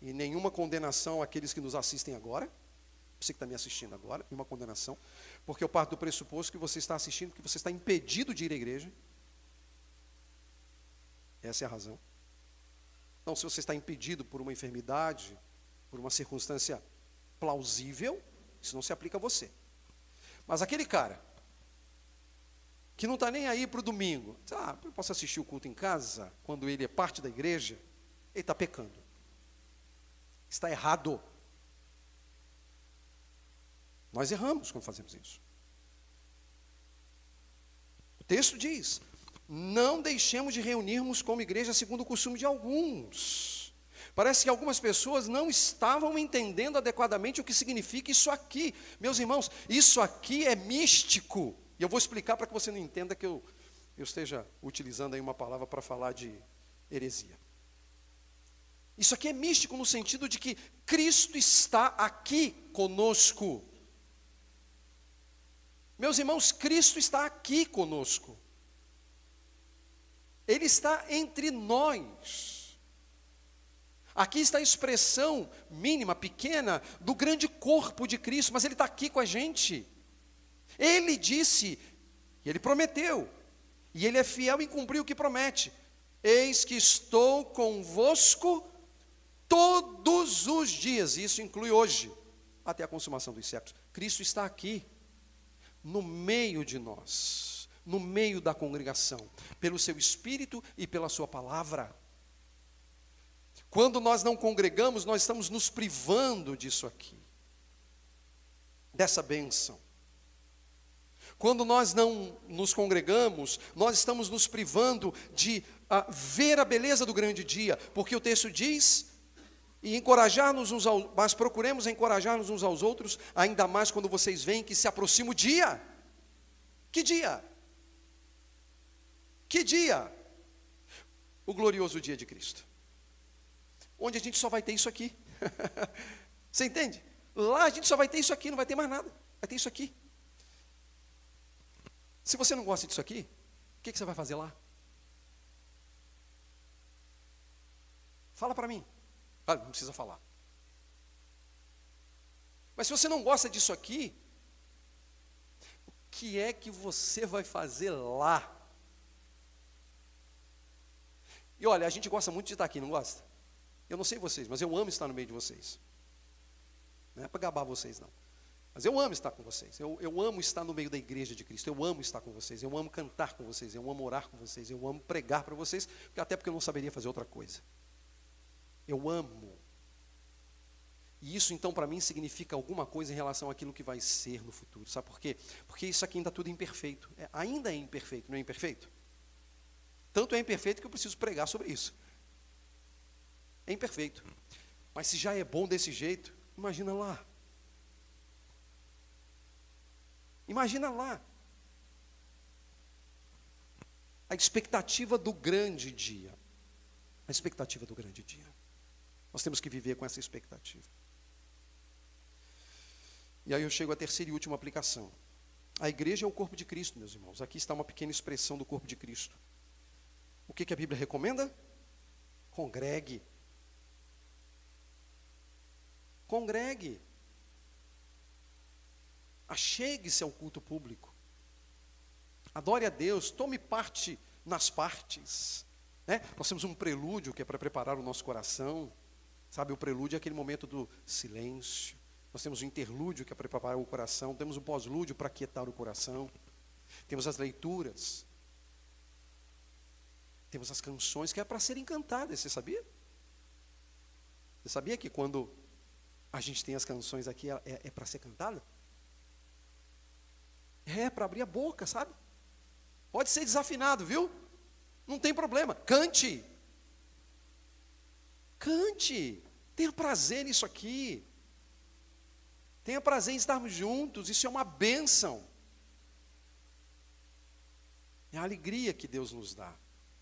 e nenhuma condenação àqueles que nos assistem agora, você que está me assistindo agora, nenhuma condenação, porque eu parto do pressuposto que você está assistindo, que você está impedido de ir à igreja. Essa é a razão. Então, se você está impedido por uma enfermidade, por uma circunstância plausível, isso não se aplica a você. Mas aquele cara que não está nem aí para o domingo, ah, eu posso assistir o culto em casa, quando ele é parte da igreja, ele está pecando. Está errado. Nós erramos quando fazemos isso. O texto diz: não deixemos de reunirmos como igreja segundo o costume de alguns. Parece que algumas pessoas não estavam entendendo adequadamente o que significa isso aqui. Meus irmãos, isso aqui é místico. E eu vou explicar para que você não entenda que eu, eu esteja utilizando aí uma palavra para falar de heresia. Isso aqui é místico no sentido de que Cristo está aqui conosco. Meus irmãos, Cristo está aqui conosco. Ele está entre nós. Aqui está a expressão mínima, pequena, do grande corpo de Cristo, mas Ele está aqui com a gente. Ele disse, e Ele prometeu, E ele é fiel em cumprir o que promete. Eis que estou convosco todos os dias, isso inclui hoje, até a consumação dos séculos. Cristo está aqui, no meio de nós, no meio da congregação, pelo seu Espírito e pela sua palavra. Quando nós não congregamos, nós estamos nos privando disso aqui, dessa bênção. Quando nós não nos congregamos, nós estamos nos privando de uh, ver a beleza do grande dia, porque o texto diz e encorajar-nos uns aos, mas procuremos encorajar-nos uns aos outros, ainda mais quando vocês veem que se aproxima o dia. Que dia? Que dia? O glorioso dia de Cristo. Onde a gente só vai ter isso aqui. Você entende? Lá a gente só vai ter isso aqui, não vai ter mais nada. Vai ter isso aqui. Se você não gosta disso aqui, o que, que você vai fazer lá? Fala para mim. Ah, não precisa falar. Mas se você não gosta disso aqui, o que é que você vai fazer lá? E olha, a gente gosta muito de estar aqui, não gosta? Eu não sei vocês, mas eu amo estar no meio de vocês. Não é para gabar vocês, não. Mas eu amo estar com vocês. Eu, eu amo estar no meio da igreja de Cristo. Eu amo estar com vocês. Eu amo cantar com vocês. Eu amo orar com vocês. Eu amo pregar para vocês, até porque eu não saberia fazer outra coisa. Eu amo. E isso então para mim significa alguma coisa em relação àquilo que vai ser no futuro. Sabe por quê? Porque isso aqui ainda tudo é imperfeito. É, ainda é imperfeito, não é imperfeito? Tanto é imperfeito que eu preciso pregar sobre isso. É imperfeito. Mas se já é bom desse jeito, imagina lá. Imagina lá. A expectativa do grande dia. A expectativa do grande dia. Nós temos que viver com essa expectativa. E aí eu chego à terceira e última aplicação. A igreja é o corpo de Cristo, meus irmãos. Aqui está uma pequena expressão do corpo de Cristo. O que, que a Bíblia recomenda? Congregue. Congregue. Achegue-se ao culto público. Adore a Deus, tome parte nas partes. Né? Nós temos um prelúdio que é para preparar o nosso coração. Sabe, o prelúdio é aquele momento do silêncio. Nós temos o interlúdio que é para preparar o coração. Temos o pós-lúdio para quietar o coração. Temos as leituras. Temos as canções que é para serem cantadas. Você sabia? Você sabia que quando a gente tem as canções aqui, é, é para ser cantada? É para abrir a boca, sabe? Pode ser desafinado, viu? Não tem problema. Cante. Cante. Tenha prazer nisso aqui. Tenha prazer em estarmos juntos. Isso é uma bênção. É a alegria que Deus nos dá.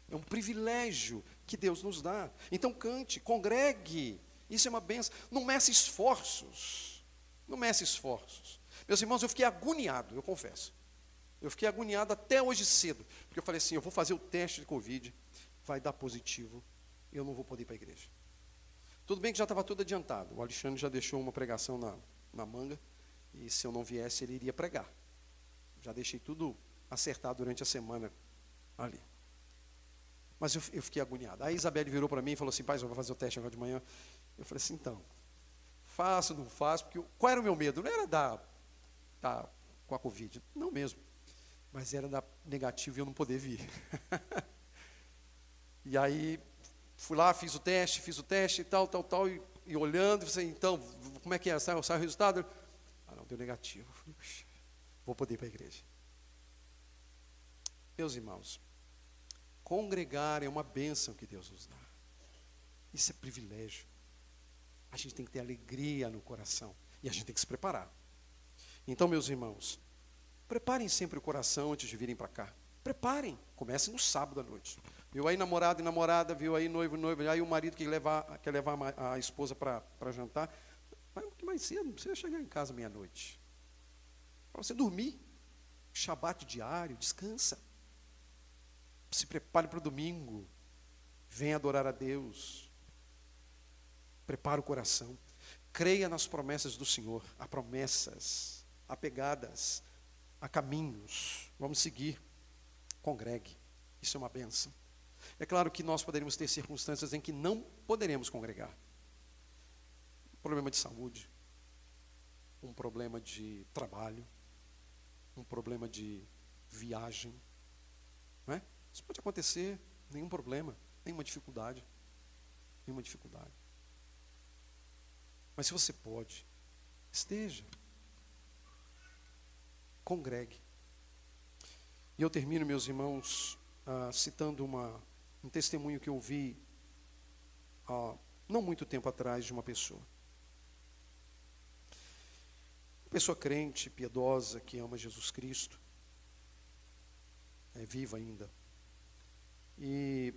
É um privilégio que Deus nos dá. Então cante, congregue. Isso é uma benção. Não meça esforços. Não meça esforços. Meus irmãos, eu fiquei agoniado, eu confesso. Eu fiquei agoniado até hoje cedo. Porque eu falei assim: eu vou fazer o teste de Covid, vai dar positivo, eu não vou poder ir para a igreja. Tudo bem que já estava tudo adiantado. O Alexandre já deixou uma pregação na, na manga. E se eu não viesse, ele iria pregar. Já deixei tudo acertado durante a semana ali. Mas eu, eu fiquei agoniado. Aí a Isabelle virou para mim e falou assim: Pai, eu vou fazer o teste agora de manhã. Eu falei assim: então, faço, não faço. Porque qual era o meu medo? Não era dar, dar com a Covid. Não mesmo. Mas era dar negativo e eu não poder vir. e aí fui lá, fiz o teste, fiz o teste e tal, tal, tal, e, e olhando, você, então, como é que é? Sai, sai o resultado? Ah, não, deu negativo. Falei, vou poder ir para a igreja. Meus irmãos, congregar é uma bênção que Deus nos dá. Isso é privilégio. A gente tem que ter alegria no coração. E a gente tem que se preparar. Então, meus irmãos, preparem sempre o coração antes de virem para cá. Preparem. Comecem no sábado à noite. Viu aí namorado e namorada, viu aí noivo e noiva, aí o marido que levar, quer levar a esposa para jantar. Vai um pouquinho mais cedo, não precisa chegar em casa meia-noite. Para você dormir. Shabat diário, descansa. Se prepare para o domingo. Venha adorar a Deus. Prepare o coração. Creia nas promessas do Senhor. Há promessas apegadas a caminhos. Vamos seguir. Congregue. Isso é uma benção. É claro que nós poderíamos ter circunstâncias em que não poderemos congregar. Um problema de saúde, um problema de trabalho, um problema de viagem. Não é? Isso pode acontecer, nenhum problema, nenhuma dificuldade. Nenhuma dificuldade. Mas se você pode, esteja. Congregue. E eu termino, meus irmãos, uh, citando uma, um testemunho que eu vi uh, não muito tempo atrás de uma pessoa. Uma pessoa crente, piedosa, que ama Jesus Cristo, é viva ainda. E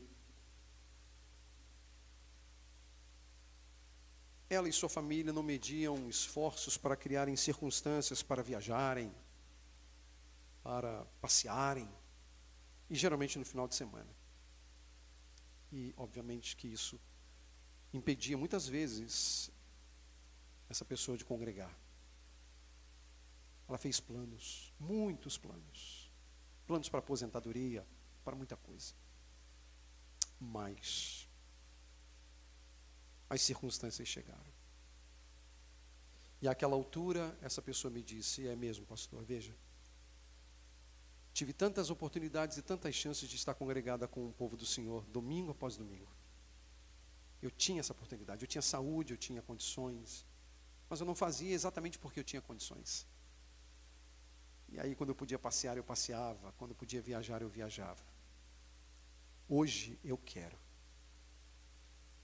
ela e sua família não mediam esforços para criarem circunstâncias para viajarem, para passearem, e geralmente no final de semana. E, obviamente, que isso impedia muitas vezes essa pessoa de congregar. Ela fez planos, muitos planos. Planos para aposentadoria, para muita coisa. Mas as circunstâncias chegaram. E àquela altura, essa pessoa me disse: É mesmo, pastor, veja. Tive tantas oportunidades e tantas chances de estar congregada com o povo do Senhor, domingo após domingo. Eu tinha essa oportunidade, eu tinha saúde, eu tinha condições, mas eu não fazia exatamente porque eu tinha condições. E aí, quando eu podia passear, eu passeava, quando eu podia viajar, eu viajava. Hoje eu quero,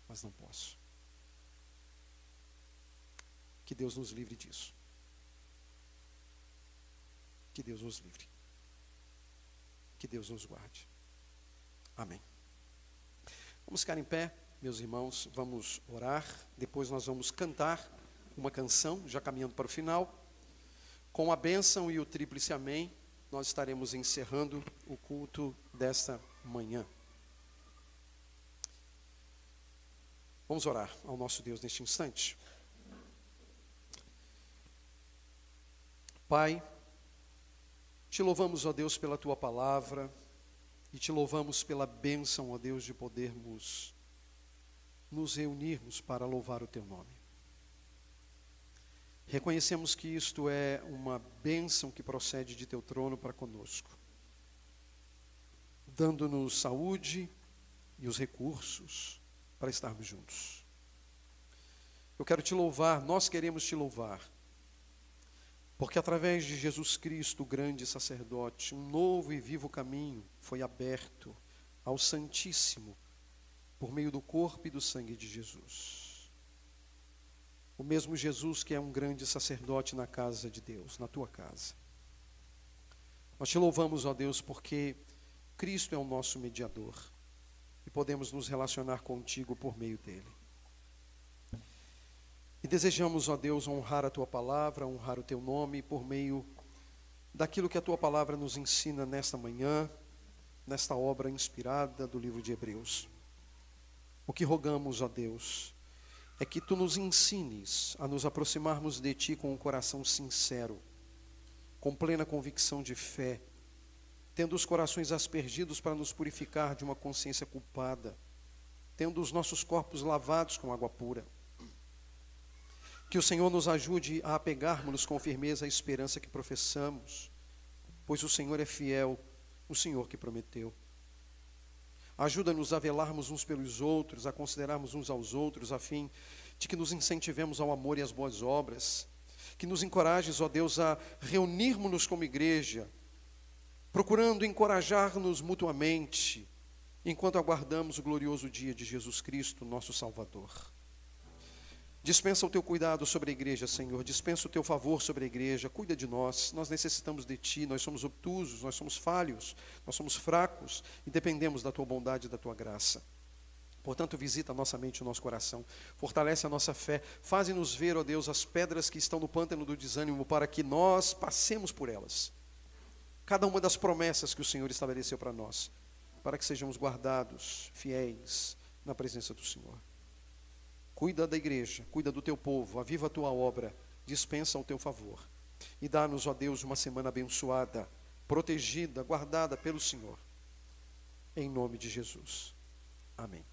mas não posso. Que Deus nos livre disso. Que Deus nos livre. Que Deus nos guarde. Amém. Vamos ficar em pé, meus irmãos, vamos orar. Depois nós vamos cantar uma canção, já caminhando para o final. Com a bênção e o tríplice amém, nós estaremos encerrando o culto desta manhã. Vamos orar ao nosso Deus neste instante. Pai, te louvamos, ó Deus, pela tua palavra e te louvamos pela bênção, ó Deus, de podermos nos reunirmos para louvar o teu nome. Reconhecemos que isto é uma bênção que procede de teu trono para conosco, dando-nos saúde e os recursos para estarmos juntos. Eu quero te louvar, nós queremos te louvar porque através de Jesus Cristo, o grande sacerdote, um novo e vivo caminho foi aberto ao Santíssimo por meio do corpo e do sangue de Jesus. O mesmo Jesus que é um grande sacerdote na casa de Deus, na tua casa. Nós te louvamos, ó Deus, porque Cristo é o nosso mediador e podemos nos relacionar contigo por meio dele. E desejamos, ó Deus, honrar a tua palavra, honrar o teu nome por meio daquilo que a tua palavra nos ensina nesta manhã, nesta obra inspirada do livro de Hebreus. O que rogamos, ó Deus, é que tu nos ensines a nos aproximarmos de ti com um coração sincero, com plena convicção de fé, tendo os corações aspergidos para nos purificar de uma consciência culpada, tendo os nossos corpos lavados com água pura que o Senhor nos ajude a apegarmos-nos com firmeza à esperança que professamos, pois o Senhor é fiel, o Senhor que prometeu. Ajuda-nos a velarmos uns pelos outros, a considerarmos uns aos outros, a fim de que nos incentivemos ao amor e às boas obras. Que nos encorajes, ó Deus, a reunirmos-nos como igreja, procurando encorajar-nos mutuamente, enquanto aguardamos o glorioso dia de Jesus Cristo, nosso Salvador. Dispensa o teu cuidado sobre a igreja, Senhor. Dispensa o teu favor sobre a igreja. Cuida de nós. Nós necessitamos de ti. Nós somos obtusos, nós somos falhos, nós somos fracos e dependemos da tua bondade e da tua graça. Portanto, visita a nossa mente e o nosso coração. Fortalece a nossa fé. Faze-nos ver, ó Deus, as pedras que estão no pântano do desânimo para que nós passemos por elas. Cada uma das promessas que o Senhor estabeleceu para nós, para que sejamos guardados, fiéis na presença do Senhor. Cuida da igreja, cuida do teu povo, aviva a tua obra, dispensa o teu favor. E dá-nos, ó Deus, uma semana abençoada, protegida, guardada pelo Senhor. em nome de Jesus. Amém.